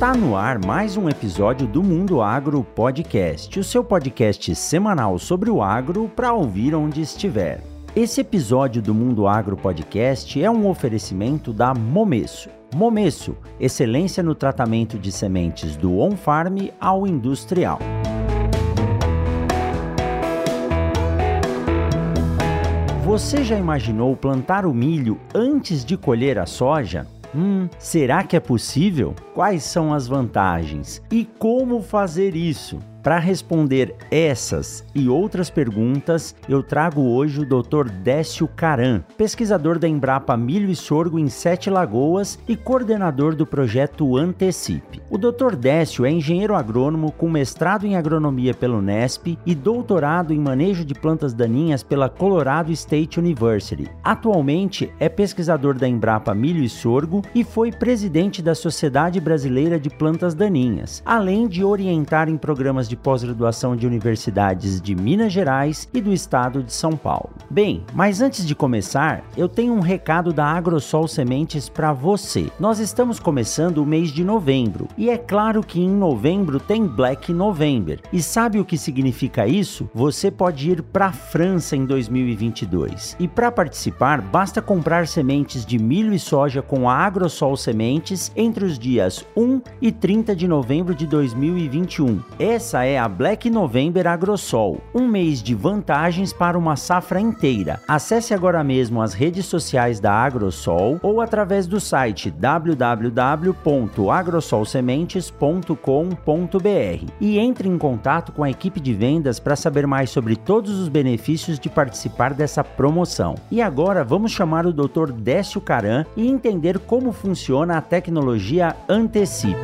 Está no ar mais um episódio do Mundo Agro Podcast, o seu podcast semanal sobre o agro para ouvir onde estiver. Esse episódio do Mundo Agro Podcast é um oferecimento da Momesso. Momesso, excelência no tratamento de sementes do on-farm ao industrial. Você já imaginou plantar o milho antes de colher a soja? Hum, será que é possível? Quais são as vantagens? E como fazer isso? Para responder essas e outras perguntas, eu trago hoje o Dr. Décio Caran, pesquisador da Embrapa Milho e Sorgo em Sete Lagoas e coordenador do projeto Antecipe. O Dr. Décio é engenheiro agrônomo com mestrado em agronomia pelo Nesp e doutorado em manejo de plantas daninhas pela Colorado State University. Atualmente é pesquisador da Embrapa Milho e Sorgo e foi presidente da Sociedade Brasileira de Plantas Daninhas, além de orientar em programas de pós-graduação de universidades de Minas Gerais e do estado de São Paulo. Bem, mas antes de começar, eu tenho um recado da Agrosol Sementes para você. Nós estamos começando o mês de novembro e é claro que em novembro tem Black November. E sabe o que significa isso? Você pode ir para a França em 2022. E para participar, basta comprar sementes de milho e soja com a Agrosol Sementes entre os dias 1 e 30 de novembro de 2021. Essa é a Black November Agrosol, um mês de vantagens para uma safra inteira. Acesse agora mesmo as redes sociais da Agrosol ou através do site www.agrosolsementes.com.br e entre em contato com a equipe de vendas para saber mais sobre todos os benefícios de participar dessa promoção. E agora vamos chamar o Dr. Décio Caran e entender como funciona a tecnologia Antecipe.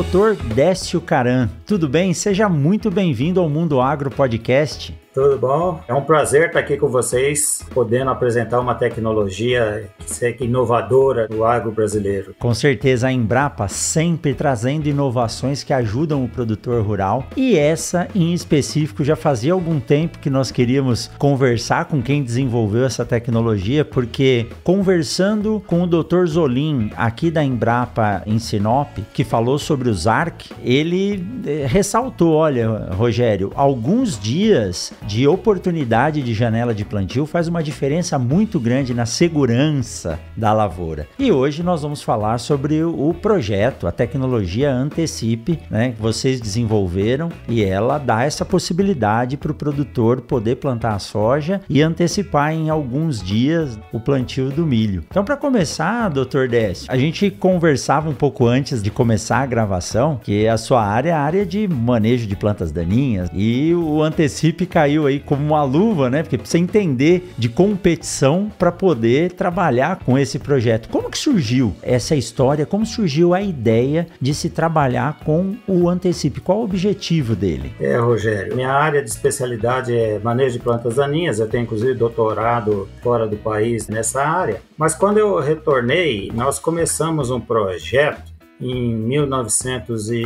Doutor Décio Caran, tudo bem? Seja muito bem-vindo ao Mundo Agro Podcast. Tudo bom? É um prazer estar aqui com vocês, podendo apresentar uma tecnologia que é inovadora do agro brasileiro. Com certeza a Embrapa sempre trazendo inovações que ajudam o produtor rural e essa em específico já fazia algum tempo que nós queríamos conversar com quem desenvolveu essa tecnologia, porque conversando com o Dr. Zolim aqui da Embrapa em Sinop, que falou sobre o ZARC, ele eh, ressaltou, olha, Rogério, alguns dias de oportunidade de janela de plantio faz uma diferença muito grande na segurança da lavoura. E hoje nós vamos falar sobre o projeto, a tecnologia Antecipe, né, que vocês desenvolveram e ela dá essa possibilidade para o produtor poder plantar a soja e antecipar em alguns dias o plantio do milho. Então, para começar, doutor Décio, a gente conversava um pouco antes de começar a gravação que a sua área é a área de manejo de plantas daninhas e o Antecipe caiu caiu aí como uma luva, né? Porque precisa entender de competição para poder trabalhar com esse projeto. Como que surgiu essa história? Como surgiu a ideia de se trabalhar com o Antecipe? Qual o objetivo dele? É, Rogério, minha área de especialidade é manejo de plantas daninhas. Eu tenho inclusive doutorado fora do país nessa área. Mas quando eu retornei, nós começamos um projeto em 1900 e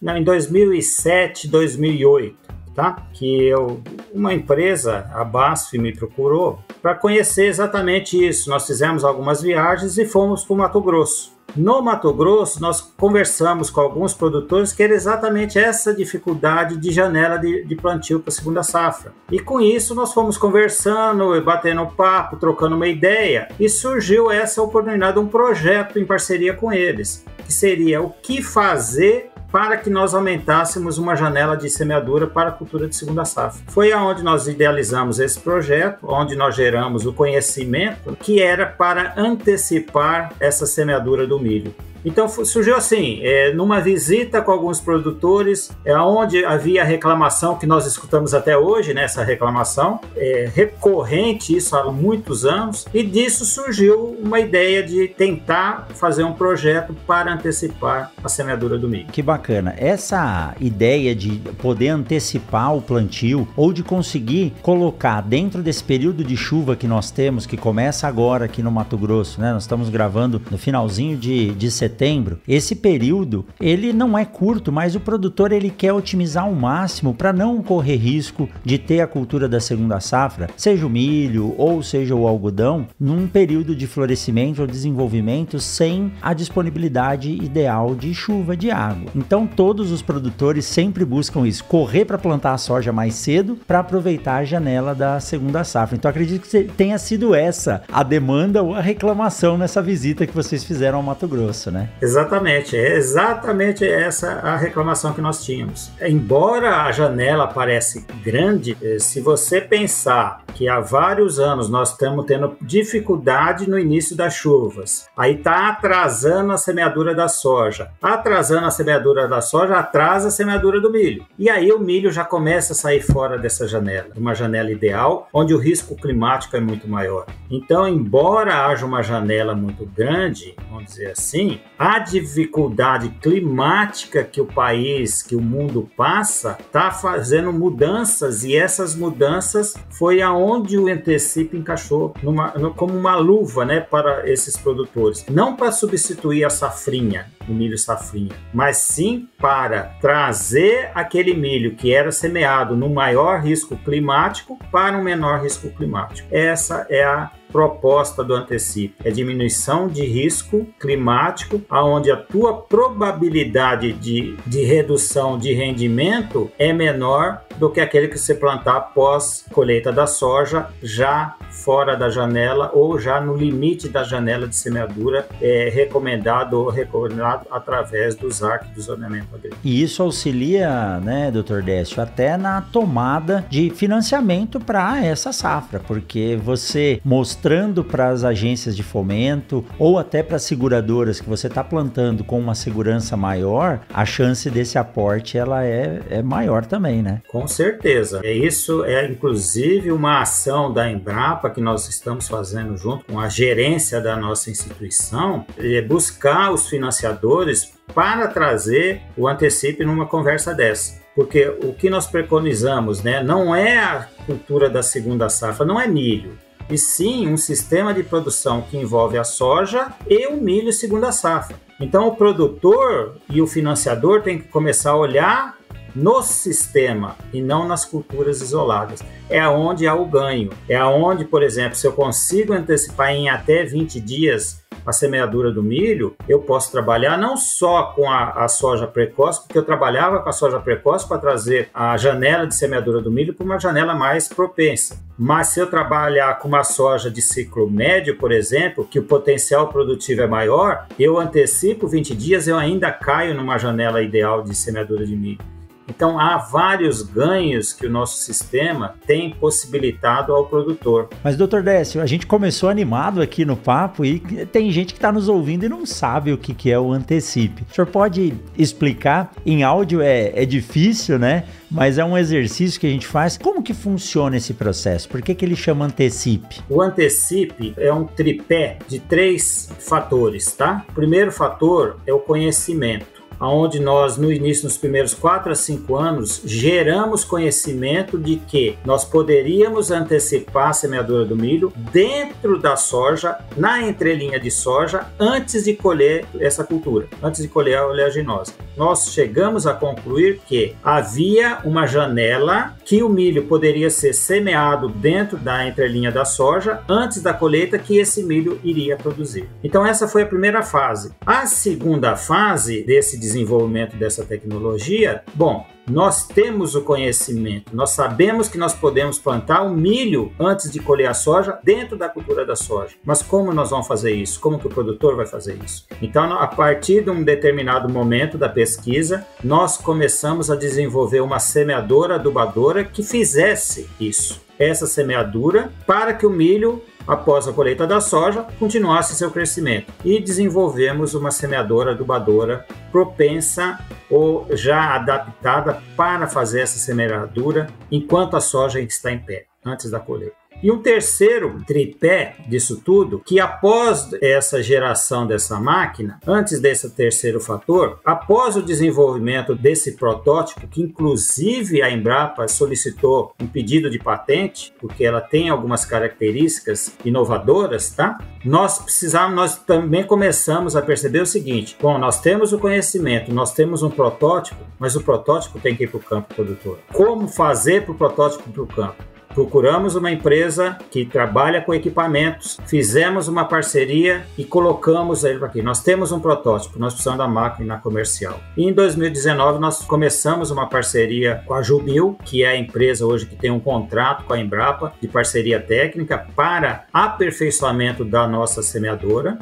não, em 2007, 2008 tá? Que eu, uma empresa, a BASF, me procurou para conhecer exatamente isso. Nós fizemos algumas viagens e fomos para o Mato Grosso. No Mato Grosso, nós conversamos com alguns produtores que era exatamente essa dificuldade de janela de, de plantio para a segunda safra. E com isso, nós fomos conversando, batendo papo, trocando uma ideia, e surgiu essa oportunidade, um projeto em parceria com eles, que seria o que fazer para que nós aumentássemos uma janela de semeadura para a cultura de segunda safra. Foi aonde nós idealizamos esse projeto, onde nós geramos o conhecimento que era para antecipar essa semeadura do milho. Então surgiu assim, é, numa visita com alguns produtores, é, onde havia reclamação que nós escutamos até hoje, né, essa reclamação, é, recorrente isso há muitos anos, e disso surgiu uma ideia de tentar fazer um projeto para antecipar a semeadura do milho. Que bacana. Essa ideia de poder antecipar o plantio ou de conseguir colocar dentro desse período de chuva que nós temos, que começa agora aqui no Mato Grosso, né? Nós estamos gravando no finalzinho de, de setembro setembro. Esse período, ele não é curto, mas o produtor ele quer otimizar ao máximo para não correr risco de ter a cultura da segunda safra, seja o milho ou seja o algodão, num período de florescimento ou desenvolvimento sem a disponibilidade ideal de chuva, de água. Então todos os produtores sempre buscam isso, correr para plantar a soja mais cedo para aproveitar a janela da segunda safra. Então acredito que tenha sido essa a demanda ou a reclamação nessa visita que vocês fizeram ao Mato Grosso, né? Né? Exatamente, é exatamente essa a reclamação que nós tínhamos. Embora a janela pareça grande, eh, se você pensar que há vários anos nós estamos tendo dificuldade no início das chuvas, aí está atrasando a semeadura da soja. Atrasando a semeadura da soja, atrasa a semeadura do milho. E aí o milho já começa a sair fora dessa janela, uma janela ideal, onde o risco climático é muito maior. Então, embora haja uma janela muito grande, vamos dizer assim, a dificuldade climática que o país, que o mundo passa, está fazendo mudanças e essas mudanças foi aonde o Entecip encaixou numa, como uma luva né, para esses produtores. Não para substituir a safrinha, o milho safrinha, mas sim para trazer aquele milho que era semeado no maior risco climático para um menor risco climático. Essa é a proposta do antecipo é diminuição de risco climático, aonde a tua probabilidade de, de redução de rendimento é menor do que aquele que você plantar após colheita da soja, já fora da janela ou já no limite da janela de semeadura é, recomendado ou recomendado através dos arcos do zoneamento agrícola. E isso auxilia, né, doutor Décio, até na tomada de financiamento para essa safra, porque você mostrando para as agências de fomento ou até para as seguradoras que você está plantando com uma segurança maior, a chance desse aporte ela é, é maior também, né? Com certeza. É isso é inclusive uma ação da Embrapa que nós estamos fazendo junto com a gerência da nossa instituição, é buscar os financiadores para trazer o antecipe numa conversa dessa. Porque o que nós preconizamos, né, não é a cultura da segunda safra, não é milho, e sim um sistema de produção que envolve a soja e o milho segunda safra. Então o produtor e o financiador têm que começar a olhar no sistema e não nas culturas isoladas. É aonde há o ganho. É aonde, por exemplo, se eu consigo antecipar em até 20 dias a semeadura do milho, eu posso trabalhar não só com a, a soja precoce, porque eu trabalhava com a soja precoce para trazer a janela de semeadura do milho para uma janela mais propensa. Mas se eu trabalhar com uma soja de ciclo médio, por exemplo, que o potencial produtivo é maior, eu antecipo 20 dias, eu ainda caio numa janela ideal de semeadura de milho. Então, há vários ganhos que o nosso sistema tem possibilitado ao produtor. Mas, doutor Décio, a gente começou animado aqui no papo e tem gente que está nos ouvindo e não sabe o que, que é o antecipe. O senhor pode explicar? Em áudio é, é difícil, né? Mas é um exercício que a gente faz. Como que funciona esse processo? Por que, que ele chama antecipe? O antecipe é um tripé de três fatores, tá? O primeiro fator é o conhecimento onde nós, no início, nos primeiros 4 a 5 anos, geramos conhecimento de que nós poderíamos antecipar a semeadura do milho dentro da soja, na entrelinha de soja, antes de colher essa cultura, antes de colher a oleaginosa. Nós chegamos a concluir que havia uma janela que o milho poderia ser semeado dentro da entrelinha da soja antes da colheita que esse milho iria produzir. Então essa foi a primeira fase. A segunda fase desse desenvolvimento dessa tecnologia? Bom, nós temos o conhecimento, nós sabemos que nós podemos plantar o milho antes de colher a soja dentro da cultura da soja. Mas como nós vamos fazer isso? Como que o produtor vai fazer isso? Então, a partir de um determinado momento da pesquisa, nós começamos a desenvolver uma semeadora adubadora que fizesse isso. Essa semeadura para que o milho após a colheita da soja, continuasse seu crescimento. E desenvolvemos uma semeadora adubadora propensa ou já adaptada para fazer essa semeadura enquanto a soja está em pé, antes da colheita. E um terceiro tripé disso tudo, que após essa geração dessa máquina, antes desse terceiro fator, após o desenvolvimento desse protótipo, que inclusive a Embrapa solicitou um pedido de patente, porque ela tem algumas características inovadoras, tá? Nós precisamos, nós também começamos a perceber o seguinte: bom, nós temos o conhecimento, nós temos um protótipo, mas o protótipo tem que ir para o campo produtor. Como fazer para o protótipo para o campo? Procuramos uma empresa que trabalha com equipamentos, fizemos uma parceria e colocamos ele aqui. Nós temos um protótipo, nós precisamos da máquina comercial. E em 2019 nós começamos uma parceria com a Jubil, que é a empresa hoje que tem um contrato com a Embrapa de parceria técnica para aperfeiçoamento da nossa semeadora.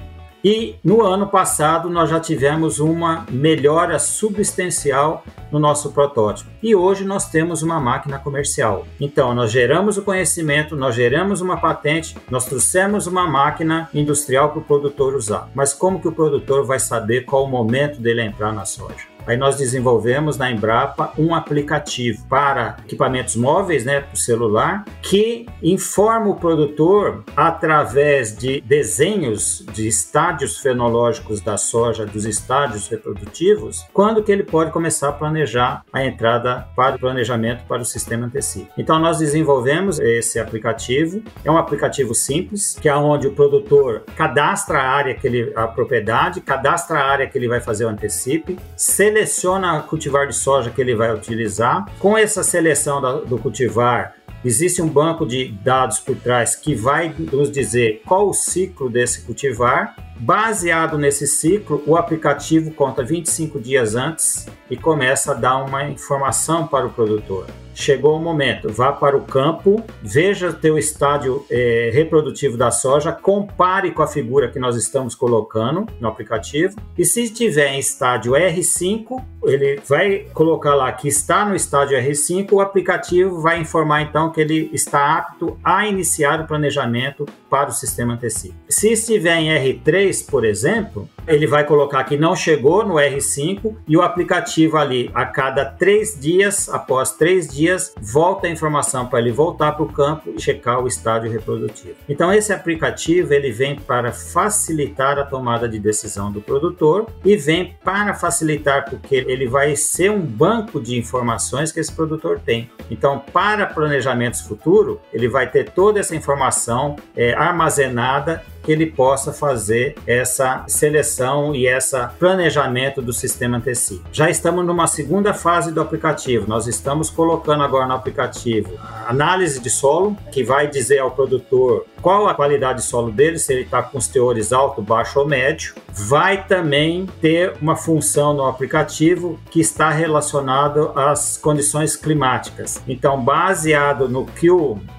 E no ano passado nós já tivemos uma melhora substancial no nosso protótipo. E hoje nós temos uma máquina comercial. Então nós geramos o conhecimento, nós geramos uma patente, nós trouxemos uma máquina industrial para o produtor usar. Mas como que o produtor vai saber qual o momento dele entrar na soja? Aí nós desenvolvemos na Embrapa um aplicativo para equipamentos móveis, né, para o celular, que informa o produtor através de desenhos de estádios fenológicos da soja, dos estádios reprodutivos, quando que ele pode começar a planejar a entrada para o planejamento para o sistema antecipo. Então nós desenvolvemos esse aplicativo. É um aplicativo simples, que é onde o produtor cadastra a área que ele a propriedade, cadastra a área que ele vai fazer o antecipe, seleciona seleciona o cultivar de soja que ele vai utilizar. Com essa seleção do cultivar, existe um banco de dados por trás que vai nos dizer qual o ciclo desse cultivar. Baseado nesse ciclo, o aplicativo conta 25 dias antes e começa a dar uma informação para o produtor chegou o momento, vá para o campo, veja o teu estádio é, reprodutivo da soja, compare com a figura que nós estamos colocando no aplicativo e se tiver em estádio R5, ele vai colocar lá que está no estádio R5, o aplicativo vai informar então que ele está apto a iniciar o planejamento para o sistema antecipo. Se estiver em R3, por exemplo, ele vai colocar que não chegou no R5 e o aplicativo ali, a cada três dias, após três dias, volta a informação para ele voltar para o campo e checar o estádio reprodutivo. Então esse aplicativo ele vem para facilitar a tomada de decisão do produtor e vem para facilitar porque ele vai ser um banco de informações que esse produtor tem. Então para planejamentos futuros ele vai ter toda essa informação é, armazenada que ele possa fazer essa seleção e esse planejamento do sistema TC. Já estamos numa segunda fase do aplicativo. Nós estamos colocando agora no aplicativo análise de solo, que vai dizer ao produtor qual a qualidade de solo dele, se ele está com os teores alto, baixo ou médio. Vai também ter uma função no aplicativo que está relacionado às condições climáticas. Então, baseado no que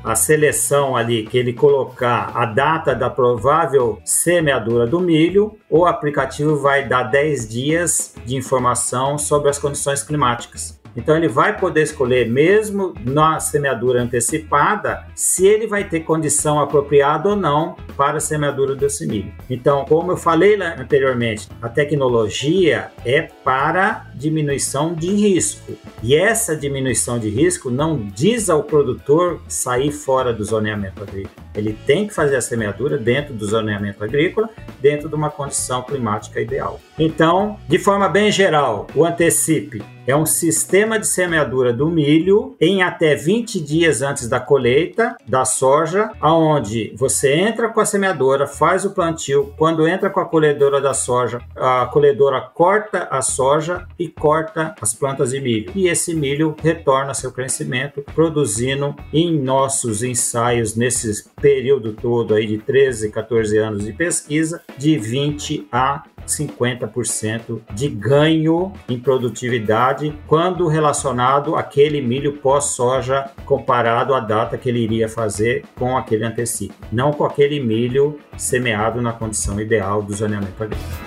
a seleção ali que ele colocar a data da provável semeadura do milho, o aplicativo vai dar 10 dias de informação sobre as condições climáticas. Então ele vai poder escolher, mesmo na semeadura antecipada, se ele vai ter condição apropriada ou não para a semeadura desse milho. Então, como eu falei anteriormente, a tecnologia é para diminuição de risco. E essa diminuição de risco não diz ao produtor sair fora do zoneamento agrícola. Ele tem que fazer a semeadura dentro do zoneamento agrícola, dentro de uma condição climática ideal. Então, de forma bem geral, o antecipe é um sistema de semeadura do milho em até 20 dias antes da colheita da soja, aonde você entra com a semeadora, faz o plantio, quando entra com a colhedora da soja, a colhedora corta a soja e corta as plantas de milho. E esse milho retorna seu crescimento, produzindo em nossos ensaios nesse período todo aí de 13, 14 anos de pesquisa, de 20 a 50% de ganho em produtividade quando relacionado àquele milho pós-soja comparado à data que ele iria fazer com aquele antecipo, não com aquele milho semeado na condição ideal do zoneamento agrícola.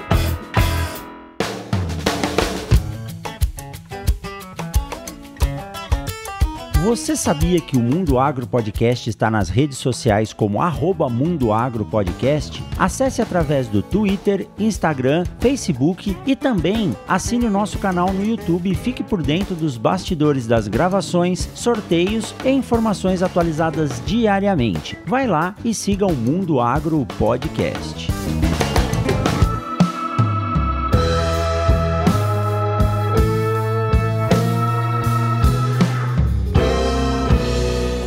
Você sabia que o Mundo Agro Podcast está nas redes sociais como arroba Mundo Agro Podcast? Acesse através do Twitter, Instagram, Facebook e também assine o nosso canal no YouTube e fique por dentro dos bastidores das gravações, sorteios e informações atualizadas diariamente. Vai lá e siga o Mundo Agro Podcast.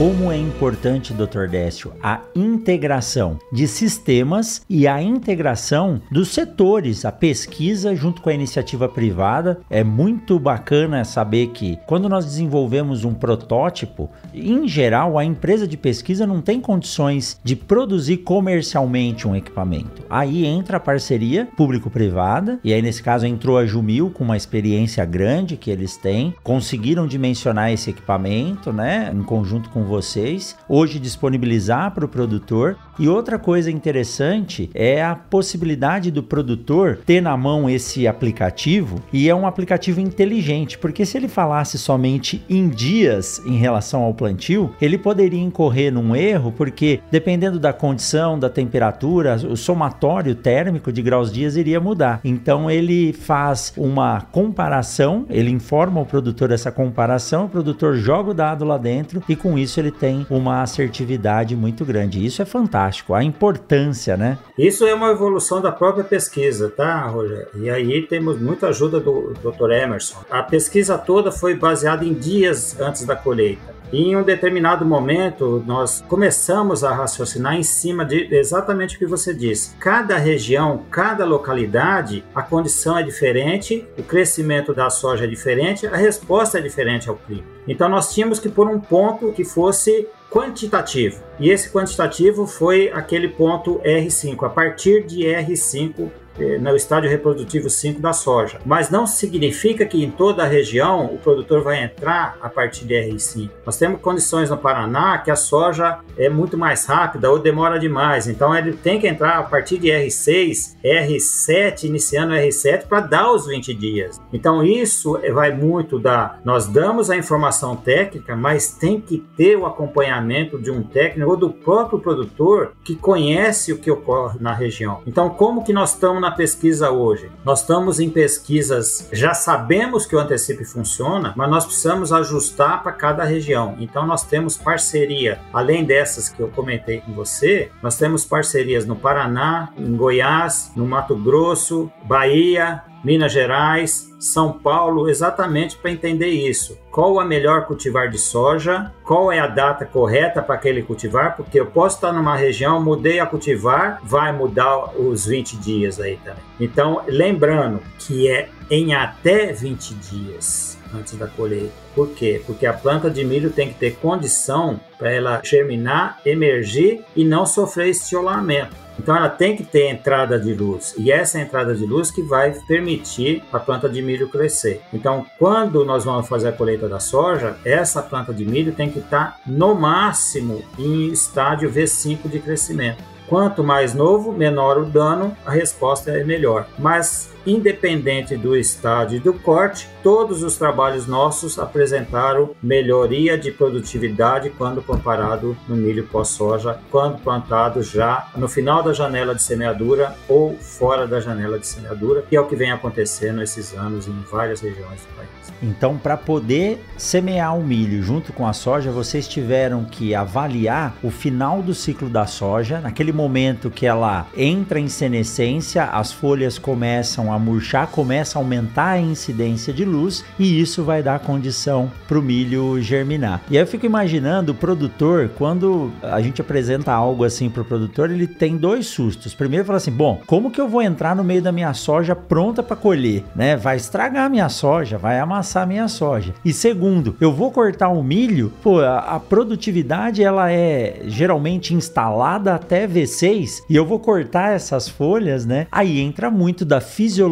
Como é importante, Dr. Décio, a integração de sistemas e a integração dos setores, a pesquisa junto com a iniciativa privada. É muito bacana saber que quando nós desenvolvemos um protótipo, em geral, a empresa de pesquisa não tem condições de produzir comercialmente um equipamento. Aí entra a parceria público-privada, e aí nesse caso entrou a Jumil com uma experiência grande que eles têm, conseguiram dimensionar esse equipamento, né, em conjunto com vocês, hoje disponibilizar para o produtor. E outra coisa interessante é a possibilidade do produtor ter na mão esse aplicativo e é um aplicativo inteligente, porque se ele falasse somente em dias em relação ao plantio, ele poderia incorrer num erro, porque dependendo da condição, da temperatura, o somatório térmico de graus dias iria mudar. Então ele faz uma comparação, ele informa o produtor essa comparação, o produtor joga o dado lá dentro e com isso ele tem uma assertividade muito grande. Isso é fantástico, a importância, né? Isso é uma evolução da própria pesquisa, tá, Rogério? E aí temos muita ajuda do Dr. Emerson. A pesquisa toda foi baseada em dias antes da colheita. Em um determinado momento, nós começamos a raciocinar em cima de exatamente o que você disse. Cada região, cada localidade, a condição é diferente, o crescimento da soja é diferente, a resposta é diferente ao clima. Então nós tínhamos que pôr um ponto que fosse quantitativo. E esse quantitativo foi aquele ponto R5. A partir de R5 eh, no estádio reprodutivo 5 da soja. Mas não significa que em toda a região o produtor vai entrar a partir de R5. Nós temos condições no Paraná que a soja é muito mais rápida ou demora demais. Então ele tem que entrar a partir de R6, R7, iniciando R7 para dar os 20 dias. Então isso vai muito da nós damos a informação técnica, mas tem que ter o acompanhamento de um técnico ou do próprio produtor que conhece o que ocorre na região. Então como que nós estamos na pesquisa hoje? Nós estamos em pesquisas, já sabemos que o antecipe funciona, mas nós precisamos ajustar para cada região. Então nós temos parceria, além dessas que eu comentei com você, nós temos parcerias no Paraná, em Goiás, no Mato Grosso, Bahia, Minas Gerais, São Paulo, exatamente para entender isso. Qual a melhor cultivar de soja? Qual é a data correta para aquele cultivar? Porque eu posso estar numa região, mudei a cultivar, vai mudar os 20 dias aí também. Então, lembrando que é em até 20 dias antes da colheita. Por quê? Porque a planta de milho tem que ter condição para ela germinar, emergir e não sofrer estiolamento. Então ela tem que ter entrada de luz e essa entrada de luz que vai permitir a planta de milho crescer. Então quando nós vamos fazer a colheita da soja, essa planta de milho tem que estar no máximo em estádio V5 de crescimento. Quanto mais novo, menor o dano, a resposta é melhor. Mas independente do estágio do corte, todos os trabalhos nossos apresentaram melhoria de produtividade quando comparado no milho pós-soja, quando plantado já no final da janela de semeadura ou fora da janela de semeadura, que é o que vem acontecendo esses anos em várias regiões do país. Então, para poder semear o milho junto com a soja, vocês tiveram que avaliar o final do ciclo da soja, naquele momento que ela entra em senescência, as folhas começam a murchar, começa a aumentar a incidência de luz e isso vai dar condição para o milho germinar. E aí eu fico imaginando o produtor, quando a gente apresenta algo assim para o produtor, ele tem dois sustos. Primeiro, fala assim: bom, como que eu vou entrar no meio da minha soja pronta para colher? Né? Vai estragar a minha soja, vai amassar a minha soja. E segundo, eu vou cortar o milho, pô, a, a produtividade ela é geralmente instalada até V V6 e eu vou cortar essas folhas, né? Aí entra muito da fisiologia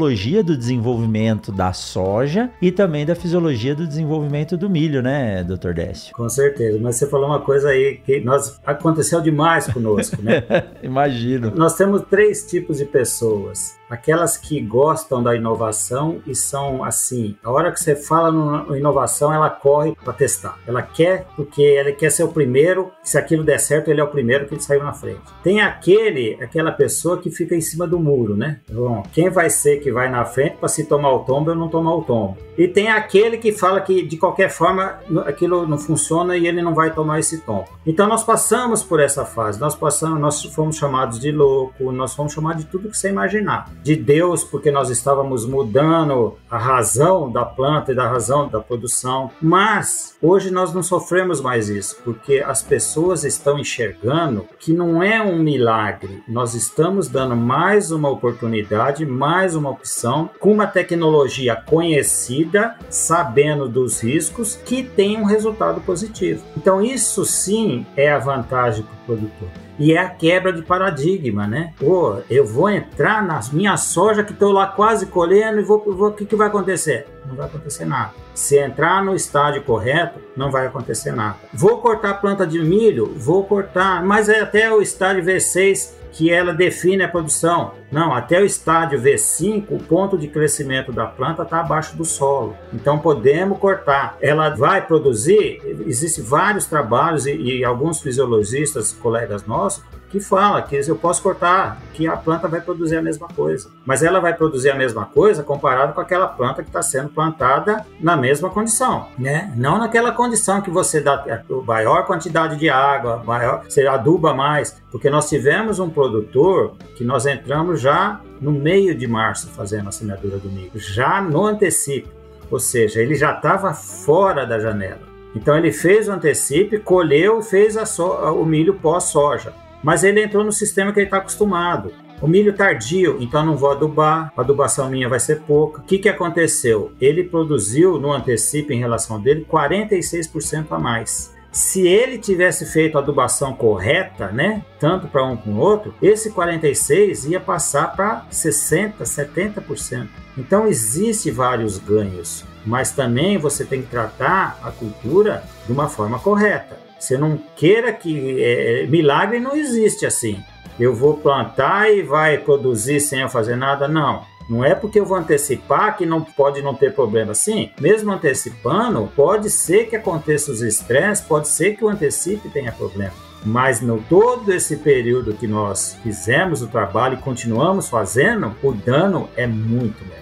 do desenvolvimento da soja e também da fisiologia do desenvolvimento do milho, né, doutor Décio? Com certeza, mas você falou uma coisa aí que nós aconteceu demais conosco, né? Imagino. Nós temos três tipos de pessoas aquelas que gostam da inovação e são assim, a hora que você fala no inovação, ela corre para testar. Ela quer porque ela quer ser o primeiro, se aquilo der certo, ele é o primeiro que saiu na frente. Tem aquele, aquela pessoa que fica em cima do muro, né? Bom, quem vai ser que vai na frente para se tomar o tombo ou não tomar o tombo? E tem aquele que fala que de qualquer forma aquilo não funciona e ele não vai tomar esse tombo. Então nós passamos por essa fase, nós passamos, nós fomos chamados de louco, nós fomos chamados de tudo que você imaginar de Deus, porque nós estávamos mudando a razão da planta e da razão da produção. Mas hoje nós não sofremos mais isso, porque as pessoas estão enxergando que não é um milagre. Nós estamos dando mais uma oportunidade, mais uma opção com uma tecnologia conhecida, sabendo dos riscos, que tem um resultado positivo. Então isso sim é a vantagem para o produtor. E é a quebra de paradigma, né? Pô, eu vou entrar nas minhas soja que estou lá quase colhendo e vou, o que, que vai acontecer? Não vai acontecer nada. Se entrar no estágio correto, não vai acontecer nada. Vou cortar planta de milho? Vou cortar, mas é até o estágio V6 que ela define a produção. Não, até o estádio V5, o ponto de crescimento da planta está abaixo do solo. Então podemos cortar. Ela vai produzir, existem vários trabalhos e, e alguns fisiologistas, colegas nossos, que fala que eu posso cortar, que a planta vai produzir a mesma coisa. Mas ela vai produzir a mesma coisa comparado com aquela planta que está sendo plantada na mesma condição, né? Não naquela condição que você dá maior quantidade de água, maior, você aduba mais, porque nós tivemos um produtor que nós entramos já no meio de março fazendo a semeadura do milho, já no antecipo, ou seja, ele já estava fora da janela. Então ele fez o antecipe, colheu fez so o milho pós-soja mas ele entrou no sistema que ele está acostumado. O milho tardio, então não vou adubar, a adubação minha vai ser pouca. O que, que aconteceu? Ele produziu no antecipo em relação dele 46% a mais. Se ele tivesse feito a adubação correta, né, tanto para um como outro, esse 46 ia passar para 60, 70%. Então existe vários ganhos, mas também você tem que tratar a cultura de uma forma correta. Você não queira que é, milagre não existe assim. Eu vou plantar e vai produzir sem eu fazer nada, não. Não é porque eu vou antecipar que não pode não ter problema. Sim, mesmo antecipando, pode ser que aconteça os estresses, pode ser que o antecipe tenha problema. Mas no todo esse período que nós fizemos o trabalho e continuamos fazendo, o dano é muito menor.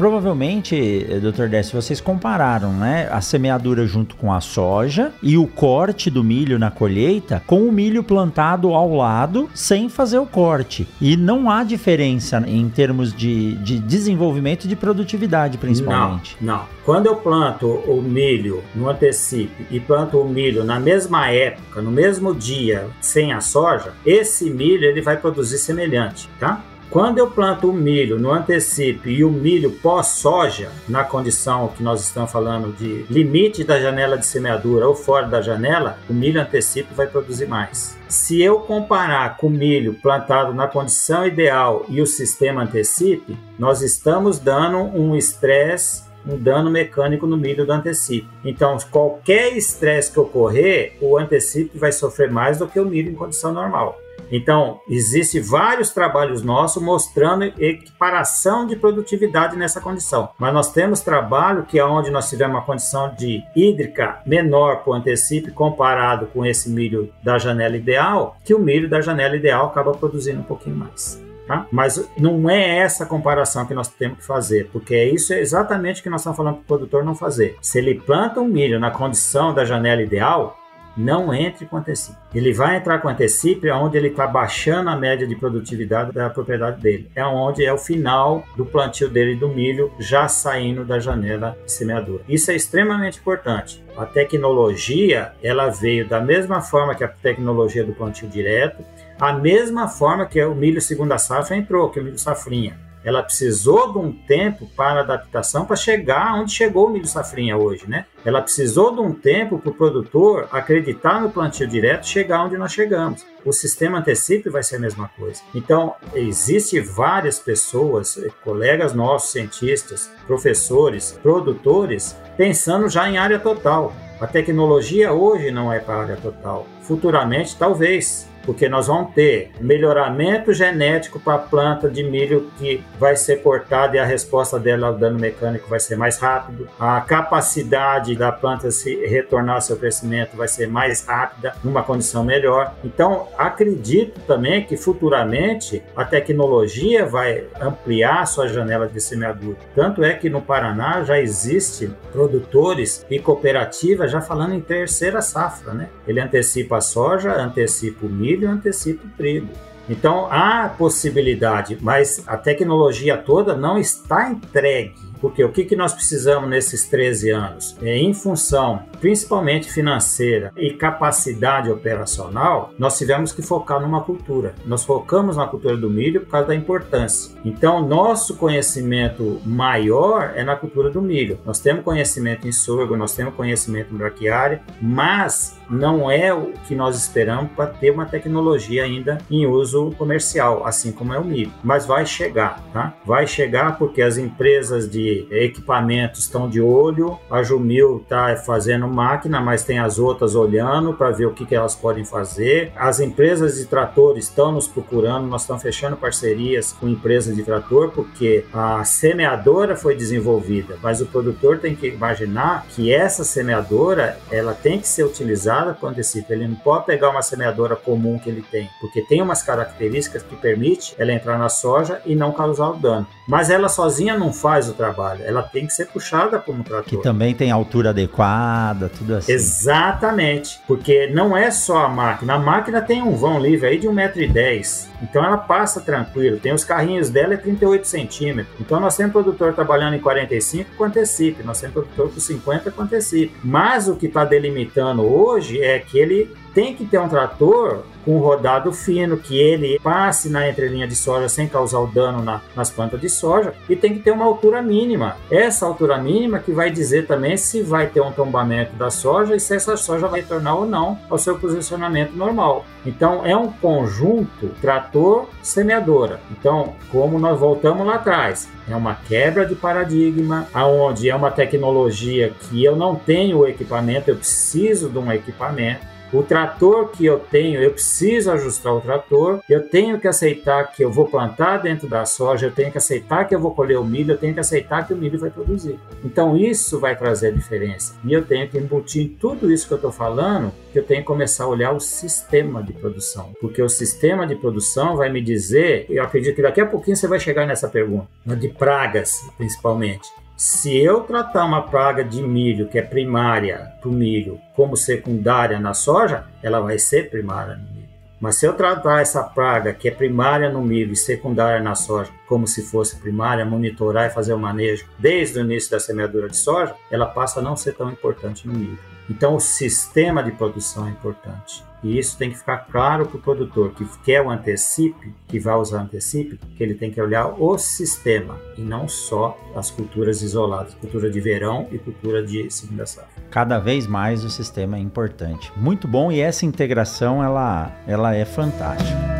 Provavelmente, eh, Dr. Décio, vocês compararam, né, a semeadura junto com a soja e o corte do milho na colheita com o milho plantado ao lado sem fazer o corte. E não há diferença em termos de, de desenvolvimento de produtividade, principalmente. Não, não. Quando eu planto o milho no antecipe e planto o milho na mesma época, no mesmo dia, sem a soja, esse milho ele vai produzir semelhante, tá? Quando eu planto o milho no antecipe e o milho pós-soja, na condição que nós estamos falando de limite da janela de semeadura ou fora da janela, o milho antecipe vai produzir mais. Se eu comparar com o milho plantado na condição ideal e o sistema antecipe, nós estamos dando um estresse um dano mecânico no milho do antecipe. Então, qualquer estresse que ocorrer, o antecipe vai sofrer mais do que o milho em condição normal. Então, existe vários trabalhos nossos mostrando equiparação de produtividade nessa condição. Mas nós temos trabalho que é onde nós tivemos uma condição de hídrica menor o antecipe comparado com esse milho da janela ideal, que o milho da janela ideal acaba produzindo um pouquinho mais. Tá? Mas não é essa comparação que nós temos que fazer, porque isso é exatamente o que nós estamos falando para o produtor não fazer. Se ele planta um milho na condição da janela ideal, não entre com antecipe. Ele vai entrar com antecipe onde ele está baixando a média de produtividade da propriedade dele. É onde é o final do plantio dele do milho, já saindo da janela de semeadura. Isso é extremamente importante. A tecnologia, ela veio da mesma forma que a tecnologia do plantio direto, a mesma forma que o milho segunda safra entrou, que o milho safrinha. Ela precisou de um tempo para adaptação para chegar onde chegou o milho safrinha hoje, né? Ela precisou de um tempo para o produtor acreditar no plantio direto chegar onde nós chegamos. O sistema antecipe vai ser a mesma coisa. Então, existe várias pessoas, colegas nossos, cientistas, professores, produtores, pensando já em área total. A tecnologia hoje não é para área total. Futuramente, talvez porque nós vamos ter melhoramento genético para a planta de milho que vai ser cortada e a resposta dela ao dano mecânico vai ser mais rápido. A capacidade da planta se retornar ao seu crescimento vai ser mais rápida, numa condição melhor. Então, acredito também que futuramente a tecnologia vai ampliar sua janela de semeadura. Tanto é que no Paraná já existe produtores e cooperativas já falando em terceira safra, né? Ele antecipa a soja, antecipa o milho milho antecipa o trigo. Então há possibilidade, mas a tecnologia toda não está entregue porque o que, que nós precisamos nesses 13 anos? É, em função, principalmente financeira e capacidade operacional, nós tivemos que focar numa cultura. Nós focamos na cultura do milho por causa da importância. Então, nosso conhecimento maior é na cultura do milho. Nós temos conhecimento em sorgo, nós temos conhecimento em braquiária, mas não é o que nós esperamos para ter uma tecnologia ainda em uso comercial, assim como é o milho. Mas vai chegar, tá? Vai chegar porque as empresas de equipamentos estão de olho, a Jumil está fazendo máquina, mas tem as outras olhando para ver o que, que elas podem fazer. As empresas de trator estão nos procurando, nós estamos fechando parcerias com empresas de trator, porque a semeadora foi desenvolvida, mas o produtor tem que imaginar que essa semeadora ela tem que ser utilizada com antecipo. Ele não pode pegar uma semeadora comum que ele tem, porque tem umas características que permite ela entrar na soja e não causar o dano. Mas ela sozinha não faz o trabalho trabalho. Ela tem que ser puxada por um trator. Que também tem altura adequada, tudo assim. Exatamente. Porque não é só a máquina. A máquina tem um vão livre aí de 1,10m. Então ela passa tranquilo. Tem os carrinhos dela é 38 centímetros. Então nós temos produtor trabalhando em 45 com antecipe. Nós temos produtor com 50 com antecipe. Mas o que está delimitando hoje é que ele tem que ter um trator com rodado fino, que ele passe na entrelinha de soja sem causar o dano na, nas plantas de soja, e tem que ter uma altura mínima. Essa altura mínima que vai dizer também se vai ter um tombamento da soja e se essa soja vai tornar ou não ao seu posicionamento normal. Então é um conjunto trator semeadora. Então, como nós voltamos lá atrás, é uma quebra de paradigma, aonde é uma tecnologia que eu não tenho o equipamento, eu preciso de um equipamento o trator que eu tenho, eu preciso ajustar o trator, eu tenho que aceitar que eu vou plantar dentro da soja, eu tenho que aceitar que eu vou colher o milho, eu tenho que aceitar que o milho vai produzir. Então isso vai trazer diferença. E eu tenho que embutir em tudo isso que eu estou falando, que eu tenho que começar a olhar o sistema de produção. Porque o sistema de produção vai me dizer, eu acredito que daqui a pouquinho você vai chegar nessa pergunta, de pragas principalmente. Se eu tratar uma praga de milho que é primária para o milho como secundária na soja, ela vai ser primária no milho. Mas se eu tratar essa praga que é primária no milho e secundária na soja como se fosse primária, monitorar e fazer o manejo desde o início da semeadura de soja, ela passa a não ser tão importante no milho. Então o sistema de produção é importante. E isso tem que ficar claro para o produtor que quer o antecipe, que vai usar antecipe, que ele tem que olhar o sistema e não só as culturas isoladas, cultura de verão e cultura de segunda safra. Cada vez mais o sistema é importante. Muito bom e essa integração ela, ela é fantástica.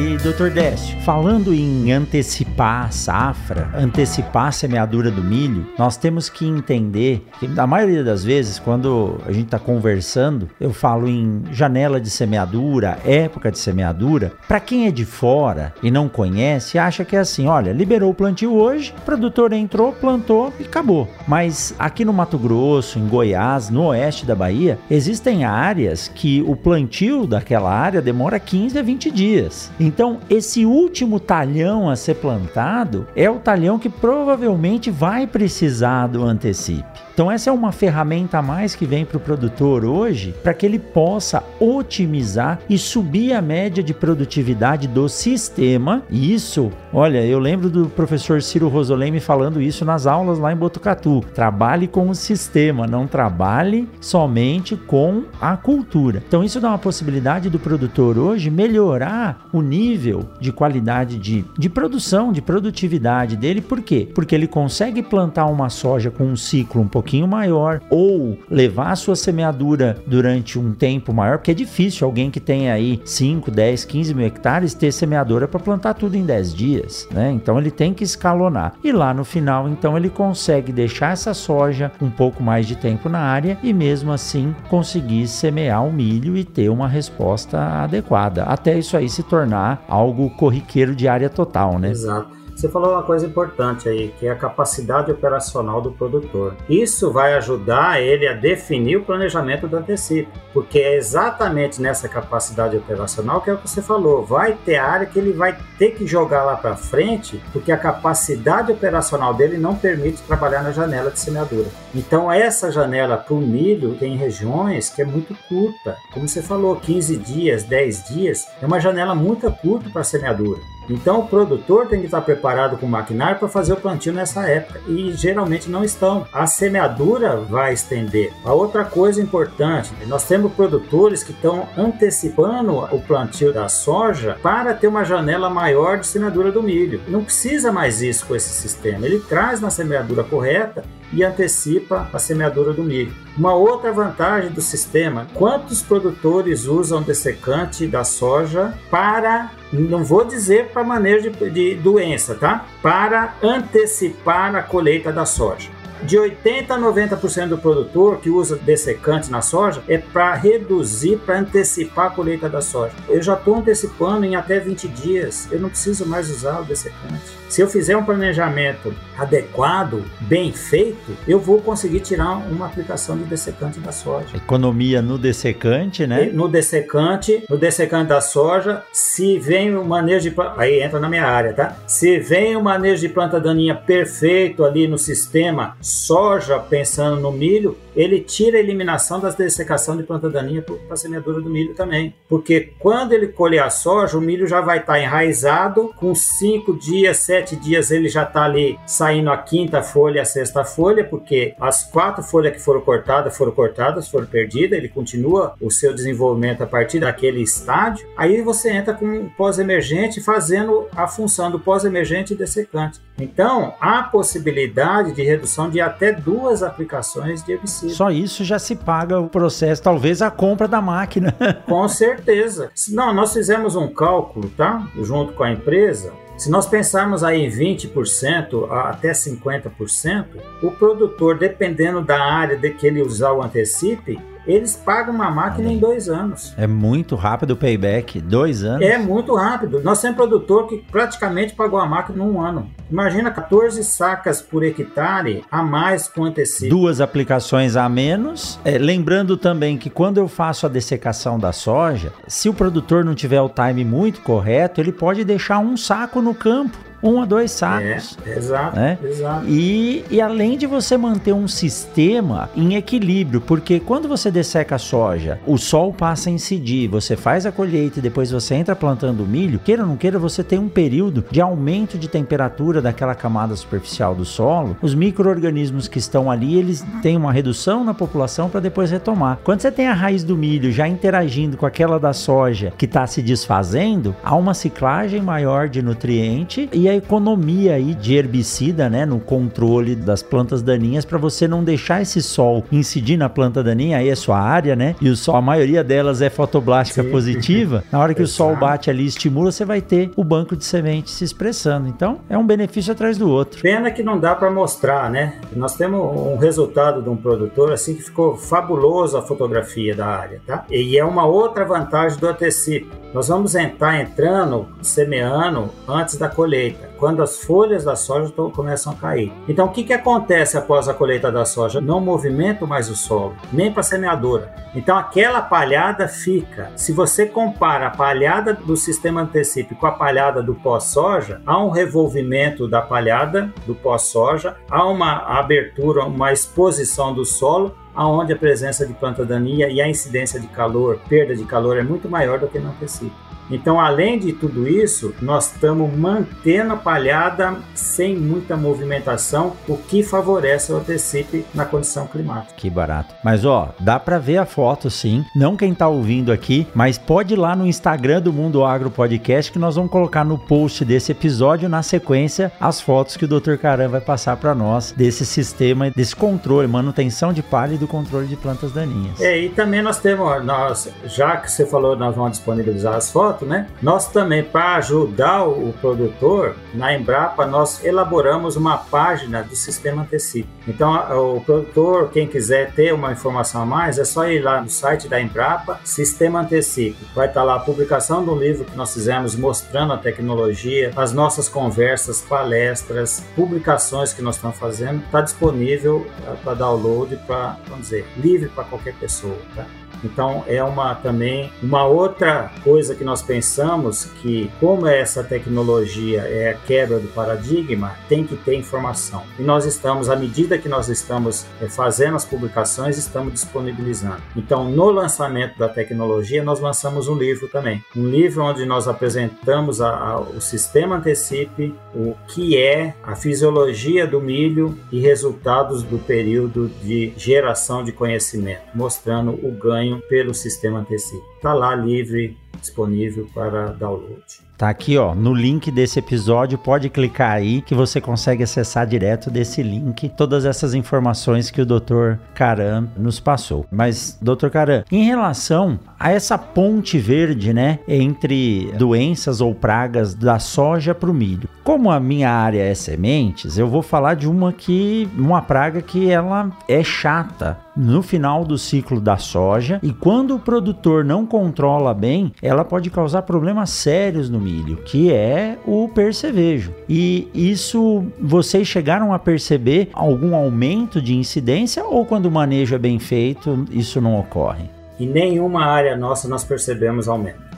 E, doutor Décio, falando em antecipar a safra, antecipar a semeadura do milho, nós temos que entender que, na maioria das vezes, quando a gente está conversando, eu falo em janela de semeadura, época de semeadura. Para quem é de fora e não conhece, acha que é assim: olha, liberou o plantio hoje, o produtor entrou, plantou e acabou. Mas aqui no Mato Grosso, em Goiás, no oeste da Bahia, existem áreas que o plantio daquela área demora 15 a 20 dias. Então, esse último talhão a ser plantado é o talhão que provavelmente vai precisar do antecipe. Então essa é uma ferramenta a mais que vem para o produtor hoje para que ele possa otimizar e subir a média de produtividade do sistema. E isso, olha, eu lembro do professor Ciro Rosolém me falando isso nas aulas lá em Botucatu. Trabalhe com o sistema, não trabalhe somente com a cultura. Então isso dá uma possibilidade do produtor hoje melhorar o nível de qualidade de, de produção, de produtividade dele. Por quê? Porque ele consegue plantar uma soja com um ciclo um pouquinho maior ou levar a sua semeadura durante um tempo maior, porque é difícil alguém que tem aí 5, 10, 15 mil hectares ter semeadora para plantar tudo em 10 dias, né? Então ele tem que escalonar. E lá no final, então ele consegue deixar essa soja um pouco mais de tempo na área e mesmo assim conseguir semear o milho e ter uma resposta adequada. Até isso aí se tornar algo corriqueiro de área total, né? Exato. Você falou uma coisa importante aí, que é a capacidade operacional do produtor. Isso vai ajudar ele a definir o planejamento do antecipo, porque é exatamente nessa capacidade operacional que é o que você falou. Vai ter área que ele vai ter que jogar lá para frente, porque a capacidade operacional dele não permite trabalhar na janela de semeadura. Então essa janela para o milho tem regiões que é muito curta. Como você falou, 15 dias, 10 dias, é uma janela muito curta para semeadura. Então o produtor tem que estar preparado com o maquinário para fazer o plantio nessa época e geralmente não estão. A semeadura vai estender. A outra coisa importante, nós temos produtores que estão antecipando o plantio da soja para ter uma janela maior de semeadura do milho. Não precisa mais isso com esse sistema. Ele traz na semeadura correta e antecipa a semeadura do milho. Uma outra vantagem do sistema: quantos produtores usam dessecante da soja para, não vou dizer para manejo de, de doença, tá? Para antecipar a colheita da soja de 80 a 90% do produtor que usa dessecante na soja é para reduzir, para antecipar a colheita da soja. Eu já estou antecipando em até 20 dias, eu não preciso mais usar o dessecante. Se eu fizer um planejamento adequado, bem feito, eu vou conseguir tirar uma aplicação de dessecante da soja. Economia no dessecante, né? No dessecante, no dessecante da soja, se vem o manejo de aí entra na minha área, tá? Se vem o manejo de planta daninha perfeito ali no sistema soja, pensando no milho, ele tira a eliminação das dessecação de planta daninha para a semeadura do milho também. Porque quando ele colher a soja, o milho já vai estar tá enraizado, com 5 dias, 7 dias ele já está ali saindo a quinta folha, a sexta folha, porque as quatro folhas que foram cortadas foram cortadas, foram perdidas, ele continua o seu desenvolvimento a partir daquele estágio. Aí você entra com o pós-emergente fazendo a função do pós-emergente e dessecante. Então, há possibilidade de redução de até duas aplicações de herbicida só isso já se paga o processo, talvez a compra da máquina. Com certeza. Não, nós fizemos um cálculo, tá? Junto com a empresa. Se nós pensarmos aí em 20% até 50%, o produtor, dependendo da área de que ele usar o antecipe, eles pagam uma máquina em dois anos. É muito rápido o payback, dois anos. É muito rápido. Nós temos produtor que praticamente pagou a máquina num ano. Imagina 14 sacas por hectare a mais com antecipo. Duas aplicações a menos. É, lembrando também que quando eu faço a dessecação da soja, se o produtor não tiver o time muito correto, ele pode deixar um saco no campo um a dois sacos. É, exato, né? exato. E, e além de você manter um sistema em equilíbrio, porque quando você desseca a soja, o sol passa a incidir, você faz a colheita e depois você entra plantando milho, queira ou não queira, você tem um período de aumento de temperatura daquela camada superficial do solo. Os micro-organismos que estão ali, eles têm uma redução na população para depois retomar. Quando você tem a raiz do milho já interagindo com aquela da soja que está se desfazendo, há uma ciclagem maior de nutriente e a economia aí de herbicida, né, no controle das plantas daninhas para você não deixar esse sol incidir na planta daninha, aí é sua área, né? E o sol, a maioria delas é fotoblástica Sim. positiva. Na hora que o sol bate ali e estimula, você vai ter o banco de semente se expressando. Então, é um benefício atrás do outro. Pena que não dá para mostrar, né? Nós temos um resultado de um produtor assim que ficou fabuloso a fotografia da área, tá? E é uma outra vantagem do antecipo. Nós vamos entrar entrando, semeando antes da colheita. Colheita, quando as folhas da soja começam a cair. Então, o que, que acontece após a colheita da soja? Não movimento mais o solo, nem para a semeadura. Então, aquela palhada fica. Se você compara a palhada do sistema antecipe com a palhada do pós-soja, há um revolvimento da palhada do pós-soja, há uma abertura, uma exposição do solo aonde a presença de planta daninha e a incidência de calor, perda de calor é muito maior do que no antecipe. Então, além de tudo isso, nós estamos mantendo a palhada sem muita movimentação, o que favorece o antecipe na condição climática. Que barato. Mas ó, dá para ver a foto sim, não quem tá ouvindo aqui, mas pode ir lá no Instagram do Mundo Agro Podcast que nós vamos colocar no post desse episódio na sequência as fotos que o Dr. Caran vai passar para nós desse sistema, desse controle, manutenção de palha e do controle de plantas daninhas. É, e também nós temos, nós, já que você falou, nós vamos disponibilizar as fotos, né? Nós também, para ajudar o produtor, na Embrapa, nós elaboramos uma página do sistema antecipo. Então, o produtor, quem quiser ter uma informação a mais, é só ir lá no site da Embrapa, Sistema Antecipo. Vai estar lá a publicação do livro que nós fizemos mostrando a tecnologia, as nossas conversas, palestras, publicações que nós estamos fazendo. Está disponível para download, para, vamos dizer, livre para qualquer pessoa. Tá? Então é uma também uma outra coisa que nós pensamos que como essa tecnologia é a quebra do paradigma, tem que ter informação. E nós estamos à medida que nós estamos é, fazendo as publicações, estamos disponibilizando. Então no lançamento da tecnologia nós lançamos um livro também, um livro onde nós apresentamos a, a, o sistema Antecipe, o que é a fisiologia do milho e resultados do período de geração de conhecimento, mostrando o ganho pelo sistema TC. Está lá livre, disponível para download. Tá aqui, ó, no link desse episódio, pode clicar aí que você consegue acessar direto desse link todas essas informações que o Dr. Caram nos passou. Mas, Dr. Caram, em relação a essa ponte verde, né, entre doenças ou pragas da soja para o milho. Como a minha área é sementes, eu vou falar de uma que uma praga que ela é chata no final do ciclo da soja e quando o produtor não controla bem, ela pode causar problemas sérios no milho, que é o percevejo. E isso vocês chegaram a perceber algum aumento de incidência ou quando o manejo é bem feito, isso não ocorre? Em nenhuma área nossa nós percebemos aumento.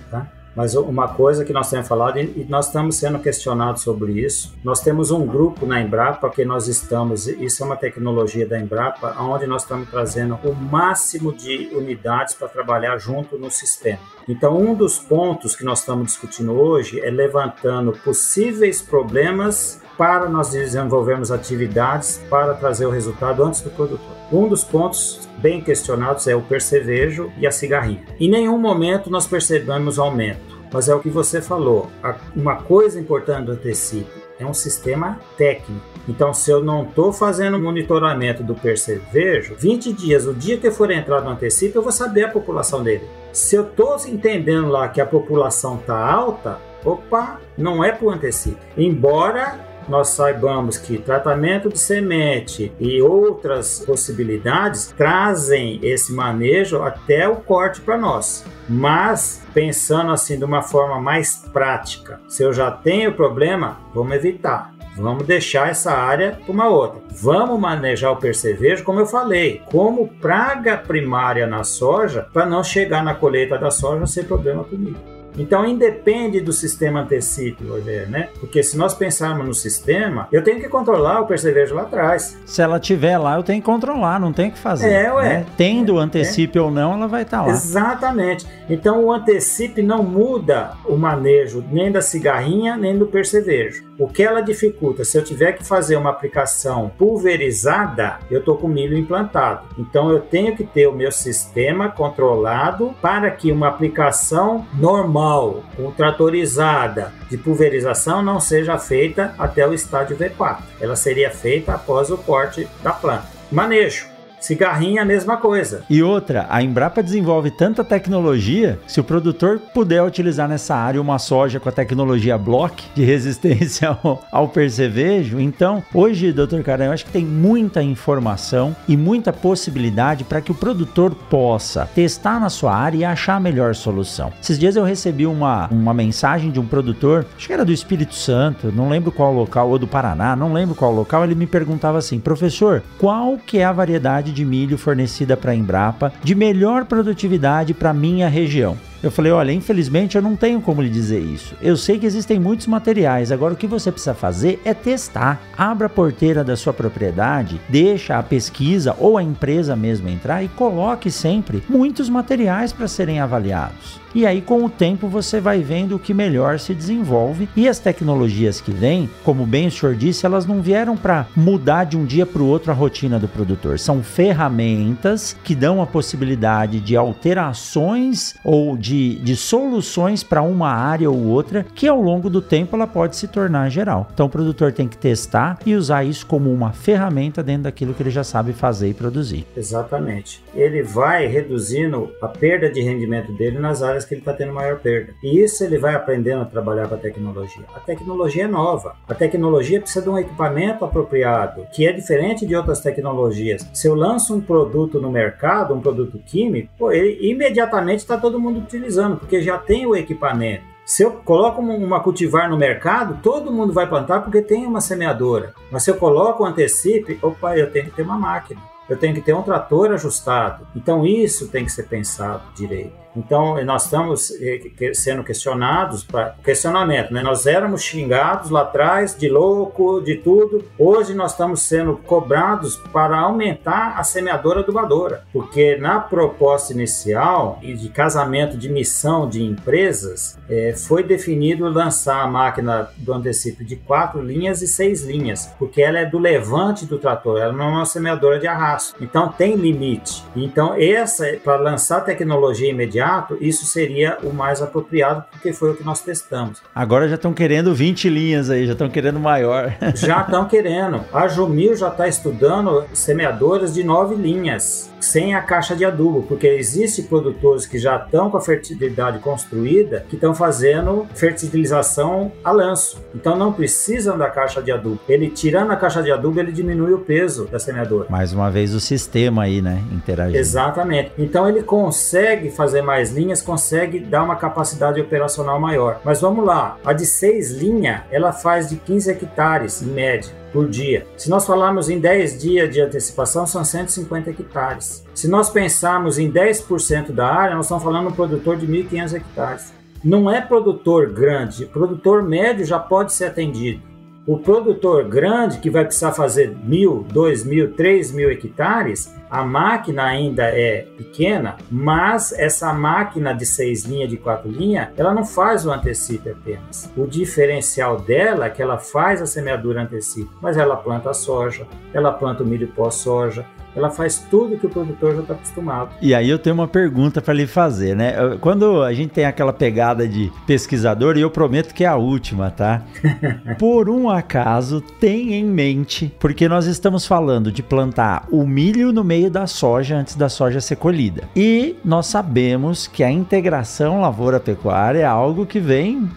Mas uma coisa que nós temos falado, e nós estamos sendo questionados sobre isso, nós temos um grupo na Embrapa que nós estamos, isso é uma tecnologia da Embrapa, onde nós estamos trazendo o máximo de unidades para trabalhar junto no sistema. Então, um dos pontos que nós estamos discutindo hoje é levantando possíveis problemas para nós desenvolvermos atividades para trazer o resultado antes do produtor. Um dos pontos bem questionados é o percevejo e a cigarrinha. Em nenhum momento nós percebemos aumento, mas é o que você falou. Uma coisa importante do antecipo é um sistema técnico. Então, se eu não estou fazendo monitoramento do percevejo, 20 dias, o dia que for entrar no antecipo, eu vou saber a população dele. Se eu estou entendendo lá que a população está alta, opa, não é para o antecipo. Embora nós saibamos que tratamento de semente e outras possibilidades trazem esse manejo até o corte para nós. Mas pensando assim de uma forma mais prática, se eu já tenho problema, vamos evitar. Vamos deixar essa área para uma outra. Vamos manejar o percevejo, como eu falei, como praga primária na soja, para não chegar na colheita da soja ser problema comigo. Então, independe do sistema antecipe, né? Porque se nós pensarmos no sistema, eu tenho que controlar o percevejo lá atrás. Se ela tiver lá, eu tenho que controlar, não tem que fazer. É, ué. Né? Tendo o antecipe é. ou não, ela vai estar tá lá. Exatamente. Então, o antecipe não muda o manejo nem da cigarrinha, nem do percevejo. O que ela dificulta, se eu tiver que fazer uma aplicação pulverizada, eu estou com milho implantado. Então, eu tenho que ter o meu sistema controlado para que uma aplicação normal normal, tratorizada de pulverização não seja feita até o estágio V4. Ela seria feita após o corte da planta. Manejo. Cigarrinho é a mesma coisa. E outra, a Embrapa desenvolve tanta tecnologia, se o produtor puder utilizar nessa área uma soja com a tecnologia Block de resistência ao, ao percevejo, então hoje, doutor Caran, eu acho que tem muita informação e muita possibilidade para que o produtor possa testar na sua área e achar a melhor solução. Esses dias eu recebi uma, uma mensagem de um produtor, acho que era do Espírito Santo, não lembro qual local, ou do Paraná, não lembro qual local, ele me perguntava assim, professor, qual que é a variedade de milho fornecida para a Embrapa de melhor produtividade para minha região? Eu falei: olha, infelizmente eu não tenho como lhe dizer isso. Eu sei que existem muitos materiais, agora o que você precisa fazer é testar. Abra a porteira da sua propriedade, deixa a pesquisa ou a empresa mesmo entrar e coloque sempre muitos materiais para serem avaliados. E aí, com o tempo, você vai vendo o que melhor se desenvolve. E as tecnologias que vêm, como bem o senhor disse, elas não vieram para mudar de um dia para o outro a rotina do produtor. São ferramentas que dão a possibilidade de alterações ou de, de soluções para uma área ou outra, que ao longo do tempo ela pode se tornar geral. Então, o produtor tem que testar e usar isso como uma ferramenta dentro daquilo que ele já sabe fazer e produzir. Exatamente. Ele vai reduzindo a perda de rendimento dele nas áreas que ele está tendo maior perda. E isso ele vai aprendendo a trabalhar com a tecnologia. A tecnologia é nova. A tecnologia precisa de um equipamento apropriado, que é diferente de outras tecnologias. Se eu lanço um produto no mercado, um produto químico, pô, ele, imediatamente está todo mundo utilizando, porque já tem o equipamento. Se eu coloco uma cultivar no mercado, todo mundo vai plantar porque tem uma semeadora. Mas se eu coloco um antecipe, opa, eu tenho que ter uma máquina. Eu tenho que ter um trator ajustado. Então isso tem que ser pensado direito. Então, nós estamos eh, sendo questionados, para questionamento, né? Nós éramos xingados lá atrás de louco, de tudo. Hoje nós estamos sendo cobrados para aumentar a semeadora adubadora, porque na proposta inicial e de casamento de missão de empresas, é, foi definido lançar a máquina do antecipo de quatro linhas e seis linhas, porque ela é do levante do trator, ela não é uma semeadora de arrasto. Então, tem limite. Então, essa, para lançar tecnologia imediata, imediato, isso seria o mais apropriado, porque foi o que nós testamos. Agora já estão querendo 20 linhas aí, já estão querendo maior. já estão querendo. A Jumil já está estudando semeadoras de 9 linhas sem a caixa de adubo, porque existem produtores que já estão com a fertilidade construída que estão fazendo fertilização a lanço. Então não precisam da caixa de adubo. Ele tirando a caixa de adubo, ele diminui o peso da semeadora. Mais uma vez o sistema aí, né, interagindo. Exatamente. Então ele consegue fazer mais linhas, consegue dar uma capacidade operacional maior. Mas vamos lá, a de 6 linhas, ela faz de 15 hectares em média por dia. Se nós falarmos em 10 dias de antecipação, são 150 hectares. Se nós pensarmos em 10% da área, nós estamos falando de um produtor de 1.500 hectares. Não é produtor grande, produtor médio já pode ser atendido. O produtor grande, que vai precisar fazer mil, dois mil, três mil hectares, a máquina ainda é pequena, mas essa máquina de seis linhas, de quatro linhas, ela não faz o antecipe apenas. O diferencial dela é que ela faz a semeadura antecipe, mas ela planta a soja, ela planta o milho pós-soja, ela faz tudo que o produtor já está acostumado. E aí eu tenho uma pergunta para lhe fazer, né? Quando a gente tem aquela pegada de pesquisador, e eu prometo que é a última, tá? Por um acaso, tem em mente, porque nós estamos falando de plantar o milho no meio da soja antes da soja ser colhida. E nós sabemos que a integração lavoura-pecuária é algo que vem,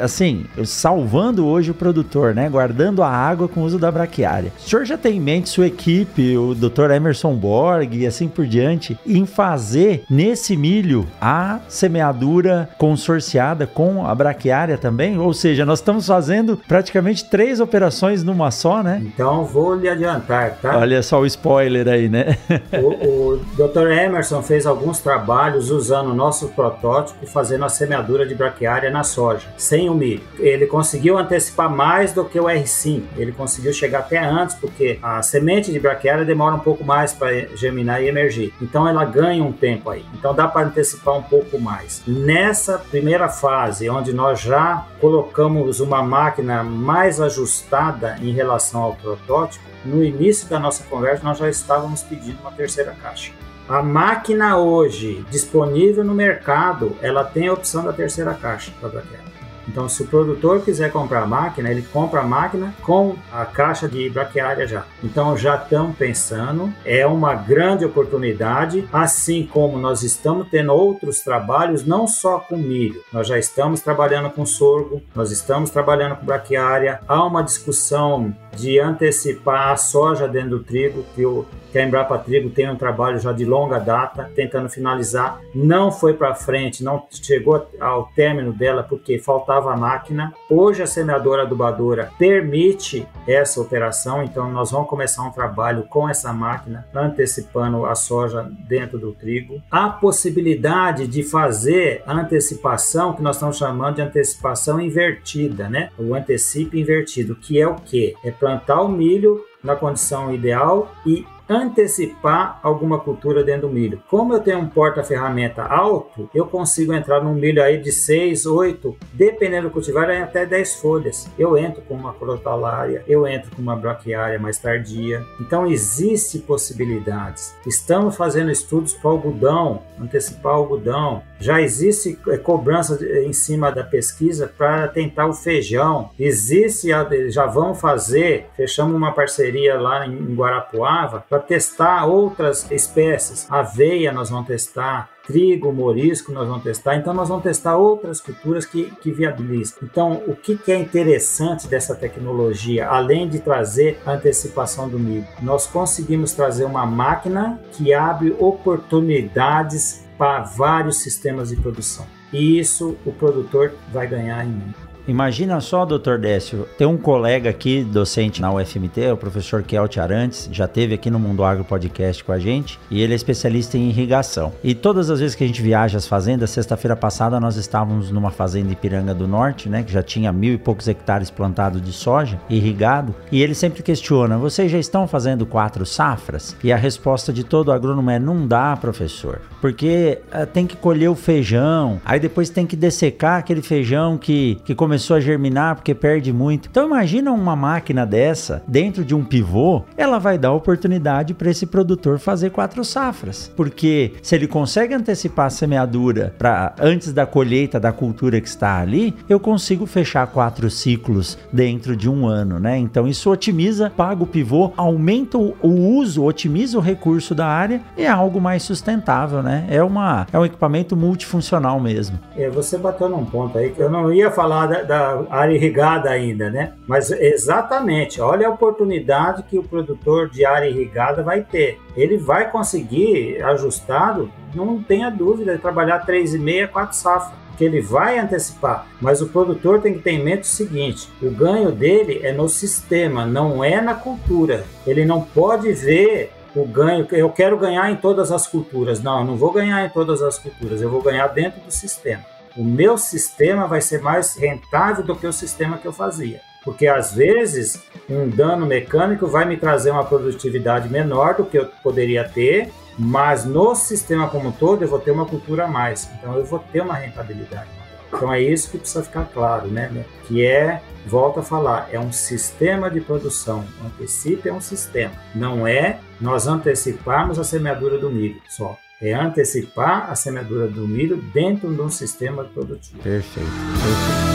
assim, salvando hoje o produtor, né? Guardando a água com o uso da braquiária. O senhor já tem em mente sua equipe, o doutor Emerson Borg e assim por diante, em fazer nesse milho a semeadura consorciada com a braquiária também? Ou seja, nós estamos fazendo praticamente três operações numa só, né? Então vou lhe adiantar, tá? Olha só o spoiler aí, né? o, o Dr. Emerson fez alguns trabalhos usando o nosso protótipo fazendo a semeadura de braquiária na soja, sem o milho. Ele conseguiu antecipar mais do que o R5. Ele conseguiu chegar até antes, porque a semente de braquiária demora um pouco mais para germinar e emergir. Então ela ganha um tempo aí. Então dá para antecipar um pouco mais. Nessa primeira fase, onde nós já colocamos uma máquina mais ajustada em relação ao protótipo, no início da nossa conversa nós já estávamos pedindo uma terceira caixa. A máquina hoje disponível no mercado, ela tem a opção da terceira caixa para braquiária. Então, se o produtor quiser comprar a máquina, ele compra a máquina com a caixa de braquiária já. Então, já estão pensando, é uma grande oportunidade, assim como nós estamos tendo outros trabalhos, não só com milho, nós já estamos trabalhando com sorgo, nós estamos trabalhando com braquiária, há uma discussão de antecipar a soja dentro do trigo, que, o, que a Embrapa Trigo tem um trabalho já de longa data, tentando finalizar. Não foi para frente, não chegou ao término dela porque faltava a máquina. Hoje a semeadora adubadora permite essa operação, então nós vamos começar um trabalho com essa máquina, antecipando a soja dentro do trigo. A possibilidade de fazer antecipação, que nós estamos chamando de antecipação invertida, né? O antecipe invertido, que é o que? É plantar o milho na condição ideal e antecipar alguma cultura dentro do milho. Como eu tenho um porta-ferramenta alto, eu consigo entrar num milho aí de 6, 8, dependendo do cultivar, até 10 folhas. Eu entro com uma crotalária, eu entro com uma braquiária mais tardia. Então, existe possibilidades. Estamos fazendo estudos para algodão, antecipar algodão. Já existe é, cobrança em cima da pesquisa para tentar o feijão. Existe, já vão fazer, fechamos uma parceria lá em Guarapuava para testar outras espécies. Aveia nós vamos testar, trigo, morisco nós vamos testar. Então nós vamos testar outras culturas que, que viabilizam. Então o que, que é interessante dessa tecnologia, além de trazer a antecipação do milho? Nós conseguimos trazer uma máquina que abre oportunidades para vários sistemas de produção. E isso o produtor vai ganhar em muito. Imagina só, doutor Décio, tem um colega aqui, docente na UFMT, o professor Kelt Arantes, já teve aqui no Mundo Agro Podcast com a gente, e ele é especialista em irrigação. E todas as vezes que a gente viaja às fazendas, sexta-feira passada nós estávamos numa fazenda em Piranga do Norte, né, que já tinha mil e poucos hectares plantados de soja, irrigado, e ele sempre questiona, vocês já estão fazendo quatro safras? E a resposta de todo agrônomo é, não dá, professor, porque uh, tem que colher o feijão, aí depois tem que dessecar aquele feijão que, que começou a germinar porque perde muito. Então imagina uma máquina dessa dentro de um pivô, ela vai dar oportunidade para esse produtor fazer quatro safras, porque se ele consegue antecipar a semeadura para antes da colheita da cultura que está ali, eu consigo fechar quatro ciclos dentro de um ano, né? Então isso otimiza, paga o pivô, aumenta o uso, otimiza o recurso da área e é algo mais sustentável, né? É uma é um equipamento multifuncional mesmo. É, você bateu num ponto aí que eu não ia falar da área irrigada ainda, né? Mas exatamente, olha a oportunidade que o produtor de área irrigada vai ter. Ele vai conseguir, ajustado, não tenha dúvida, trabalhar 3,5, 4 safras que ele vai antecipar, mas o produtor tem que ter em mente o seguinte: o ganho dele é no sistema, não é na cultura. Ele não pode ver o ganho, eu quero ganhar em todas as culturas. Não, eu não vou ganhar em todas as culturas, eu vou ganhar dentro do sistema o meu sistema vai ser mais rentável do que o sistema que eu fazia. Porque às vezes um dano mecânico vai me trazer uma produtividade menor do que eu poderia ter, mas no sistema como um todo eu vou ter uma cultura a mais. Então eu vou ter uma rentabilidade. Então é isso que precisa ficar claro, né? Que é, volta a falar, é um sistema de produção. Antecipe é um sistema. Não é nós anteciparmos a semeadura do milho só é antecipar a semeadura do milho dentro de um sistema produtivo. Perfeito. Perfeito.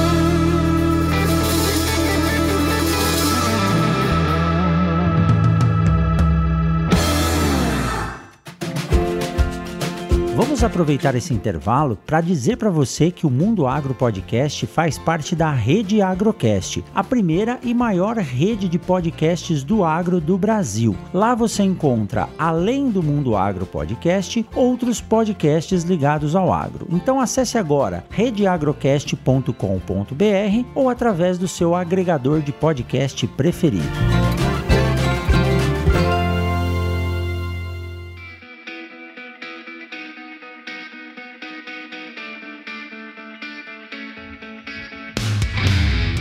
Vamos aproveitar esse intervalo para dizer para você que o Mundo Agro Podcast faz parte da Rede Agrocast, a primeira e maior rede de podcasts do agro do Brasil. Lá você encontra, além do Mundo Agro Podcast, outros podcasts ligados ao agro. Então acesse agora redeagrocast.com.br ou através do seu agregador de podcast preferido.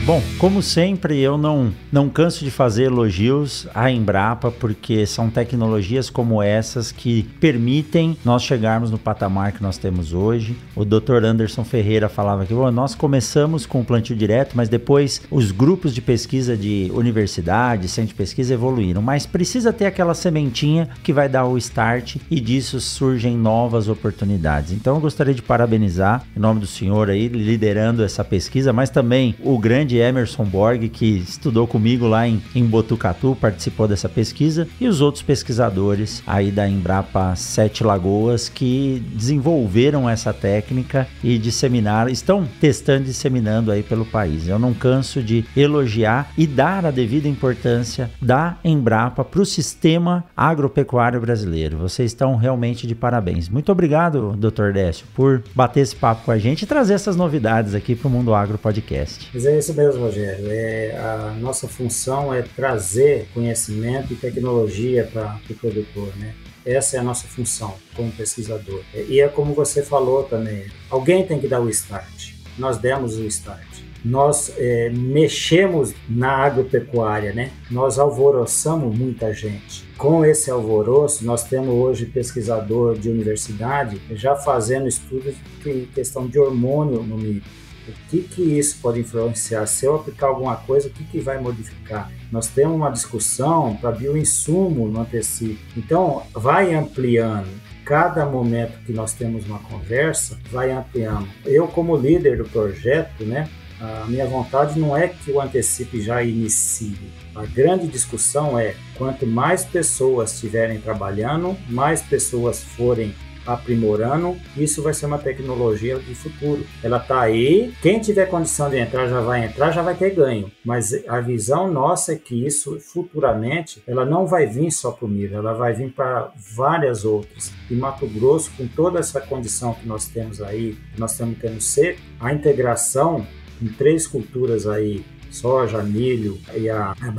Bom, como sempre, eu não, não canso de fazer elogios à Embrapa, porque são tecnologias como essas que permitem nós chegarmos no patamar que nós temos hoje. O Dr. Anderson Ferreira falava que bom, nós começamos com o plantio direto, mas depois os grupos de pesquisa de universidade, centro de pesquisa evoluíram. Mas precisa ter aquela sementinha que vai dar o start e disso surgem novas oportunidades. Então eu gostaria de parabenizar em nome do senhor aí, liderando essa pesquisa, mas também o grande Emerson Borg, que estudou comigo lá em, em Botucatu, participou dessa pesquisa, e os outros pesquisadores aí da Embrapa Sete Lagoas que desenvolveram essa técnica e disseminaram, estão testando e disseminando aí pelo país. Eu não canso de elogiar e dar a devida importância da Embrapa para o sistema agropecuário brasileiro. Vocês estão realmente de parabéns. Muito obrigado, Dr. Décio, por bater esse papo com a gente e trazer essas novidades aqui para o Mundo Agro Podcast. Mas é isso mesmo mesmo, Rogério. É, a nossa função é trazer conhecimento e tecnologia para o pro produtor, né? Essa é a nossa função como pesquisador. E é como você falou também, alguém tem que dar o start. Nós demos o start. Nós é, mexemos na agropecuária, né? Nós alvoroçamos muita gente. Com esse alvoroço, nós temos hoje pesquisador de universidade já fazendo estudos de questão de hormônio no milho o que, que isso pode influenciar? Se eu aplicar alguma coisa, o que, que vai modificar? Nós temos uma discussão para bioinsumo no antecipo. Então, vai ampliando. Cada momento que nós temos uma conversa, vai ampliando. Eu, como líder do projeto, né, a minha vontade não é que o antecipe já inicie. A grande discussão é quanto mais pessoas estiverem trabalhando, mais pessoas forem aprimorando, isso vai ser uma tecnologia de futuro. Ela está aí, quem tiver condição de entrar já vai entrar, já vai ter ganho. Mas a visão nossa é que isso futuramente, ela não vai vir só para o ela vai vir para várias outras. E Mato Grosso, com toda essa condição que nós temos aí, nós estamos tendo seco, a integração em três culturas aí soja, milho e a, a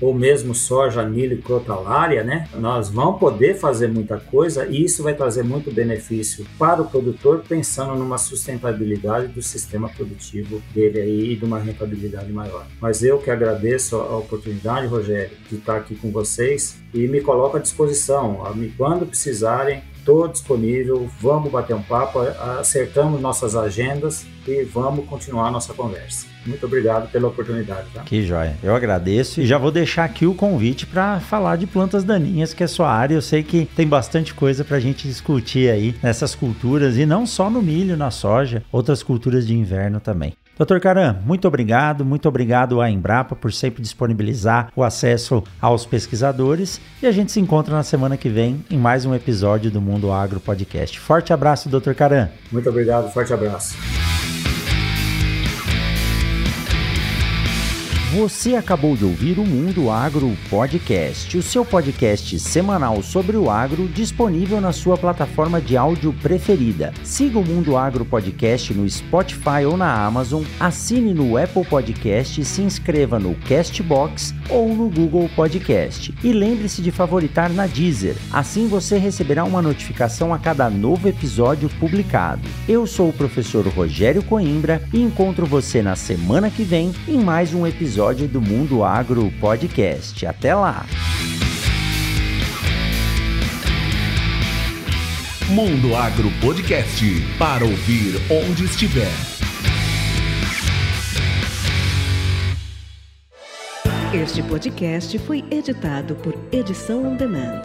ou mesmo soja, milho e crotalária, né? Nós vamos poder fazer muita coisa e isso vai trazer muito benefício para o produtor, pensando numa sustentabilidade do sistema produtivo dele aí e de uma rentabilidade maior. Mas eu que agradeço a oportunidade, Rogério, de estar aqui com vocês e me coloco à disposição. Quando precisarem, estou disponível, vamos bater um papo, acertamos nossas agendas e vamos continuar nossa conversa. Muito obrigado pela oportunidade. Tá? Que joia. Eu agradeço e já vou deixar aqui o convite para falar de plantas daninhas, que é sua área. Eu sei que tem bastante coisa para a gente discutir aí nessas culturas e não só no milho, na soja, outras culturas de inverno também. Doutor Caram, muito obrigado, muito obrigado à Embrapa por sempre disponibilizar o acesso aos pesquisadores e a gente se encontra na semana que vem em mais um episódio do Mundo Agro Podcast. Forte abraço, doutor Caram. Muito obrigado, forte abraço. Você acabou de ouvir o Mundo Agro Podcast, o seu podcast semanal sobre o agro disponível na sua plataforma de áudio preferida. Siga o Mundo Agro Podcast no Spotify ou na Amazon, assine no Apple Podcast e se inscreva no Castbox ou no Google Podcast. E lembre-se de favoritar na Deezer, assim você receberá uma notificação a cada novo episódio publicado. Eu sou o professor Rogério Coimbra e encontro você na semana que vem em mais um episódio episódio do Mundo Agro Podcast. Até lá! Mundo Agro Podcast para ouvir onde estiver. Este podcast foi editado por Edição On Demand.